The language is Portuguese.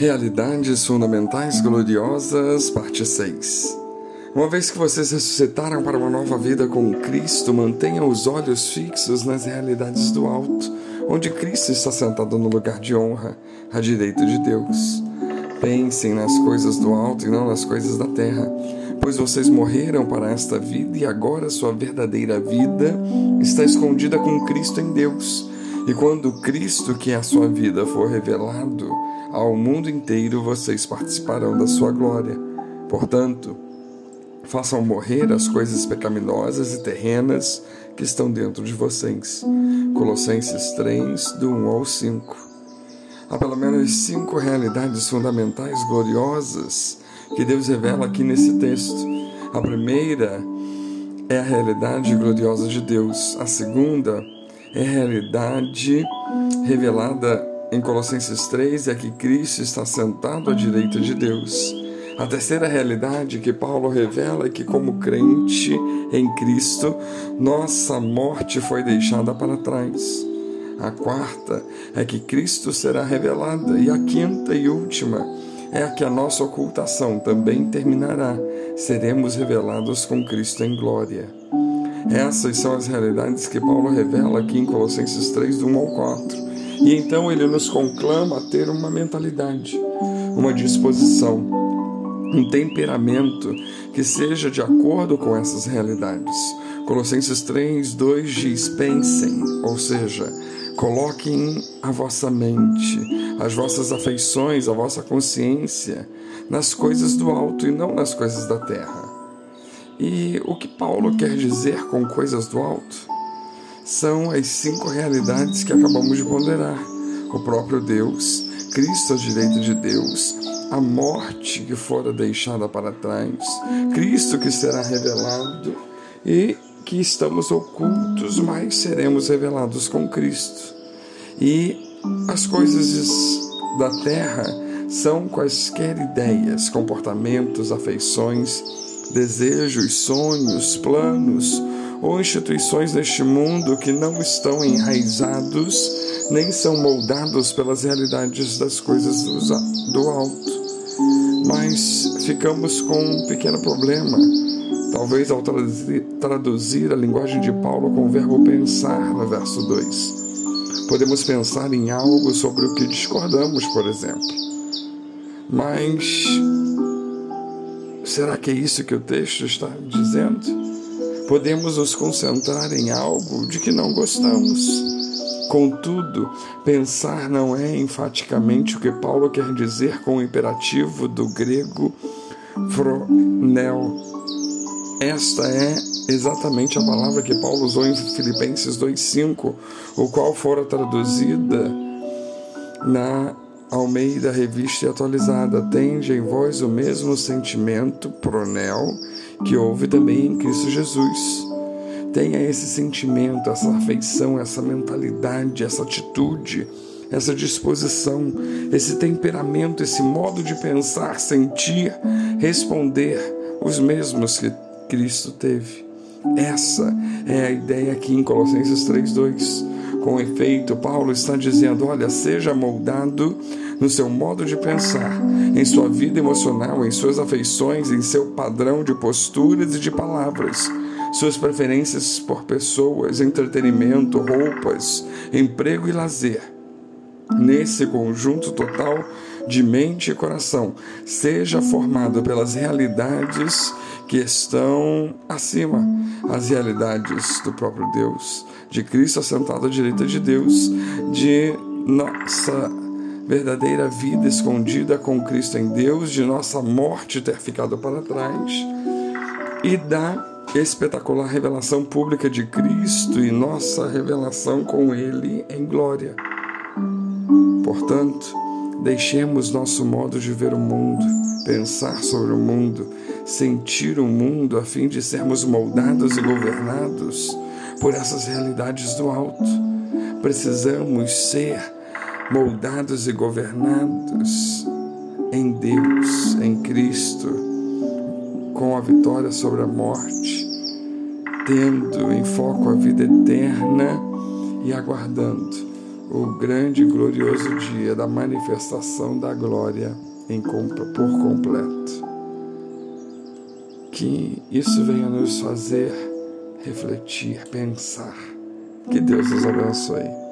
Realidades Fundamentais Gloriosas, parte 6. Uma vez que vocês ressuscitaram para uma nova vida com Cristo, mantenham os olhos fixos nas realidades do alto, onde Cristo está sentado no lugar de honra, à direita de Deus. Pensem nas coisas do alto e não nas coisas da terra, pois vocês morreram para esta vida e agora sua verdadeira vida está escondida com Cristo em Deus. E quando Cristo, que é a sua vida, for revelado, ao mundo inteiro vocês participarão da sua glória. Portanto, façam morrer as coisas pecaminosas e terrenas que estão dentro de vocês. Colossenses 3, do 1 ao 5. Há pelo menos cinco realidades fundamentais gloriosas que Deus revela aqui nesse texto. A primeira é a realidade gloriosa de Deus. A segunda é a realidade revelada em Colossenses 3 é que Cristo está sentado à direita de Deus. A terceira realidade que Paulo revela é que, como crente em Cristo, nossa morte foi deixada para trás. A quarta é que Cristo será revelada. E a quinta e última é que a nossa ocultação também terminará. Seremos revelados com Cristo em glória. Essas são as realidades que Paulo revela aqui em Colossenses 3, do 1 ao 4. E então ele nos conclama a ter uma mentalidade, uma disposição, um temperamento que seja de acordo com essas realidades. Colossenses 3, 2 diz: pensem, ou seja, coloquem a vossa mente, as vossas afeições, a vossa consciência nas coisas do alto e não nas coisas da terra. E o que Paulo quer dizer com coisas do alto? são as cinco realidades que acabamos de ponderar: o próprio Deus, Cristo à direita de Deus, a morte que fora deixada para trás, Cristo que será revelado e que estamos ocultos, mas seremos revelados com Cristo. E as coisas da terra são quaisquer ideias, comportamentos, afeições, desejos, sonhos, planos ou instituições deste mundo que não estão enraizados nem são moldados pelas realidades das coisas do alto. Mas ficamos com um pequeno problema, talvez ao traduzir, a linguagem de Paulo com o verbo pensar no verso 2. Podemos pensar em algo sobre o que discordamos, por exemplo. Mas será que é isso que o texto está dizendo? podemos nos concentrar em algo de que não gostamos. Contudo, pensar não é enfaticamente o que Paulo quer dizer com o imperativo do grego fronel. Esta é exatamente a palavra que Paulo usou em Filipenses 2,5, o qual fora traduzida na Almeida Revista e Atualizada. Tende em vós o mesmo sentimento, pronel, que houve também em Cristo Jesus. Tenha esse sentimento, essa afeição, essa mentalidade, essa atitude, essa disposição, esse temperamento, esse modo de pensar, sentir, responder, os mesmos que Cristo teve. Essa é a ideia aqui em Colossenses 3:2. Com efeito, Paulo está dizendo: olha, seja moldado no seu modo de pensar, em sua vida emocional, em suas afeições, em seu padrão de posturas e de palavras, suas preferências por pessoas, entretenimento, roupas, emprego e lazer. Nesse conjunto total de mente e coração, seja formado pelas realidades que estão acima, as realidades do próprio Deus, de Cristo assentado à direita de Deus, de nossa verdadeira vida escondida com Cristo em Deus, de nossa morte ter ficado para trás e da espetacular revelação pública de Cristo e nossa revelação com Ele em glória. Portanto, deixemos nosso modo de ver o mundo, pensar sobre o mundo, sentir o mundo a fim de sermos moldados e governados por essas realidades do alto. Precisamos ser moldados e governados em Deus, em Cristo, com a vitória sobre a morte, tendo em foco a vida eterna e aguardando o grande e glorioso dia da manifestação da glória em, por completo. Que isso venha nos fazer refletir, pensar. Que Deus nos abençoe.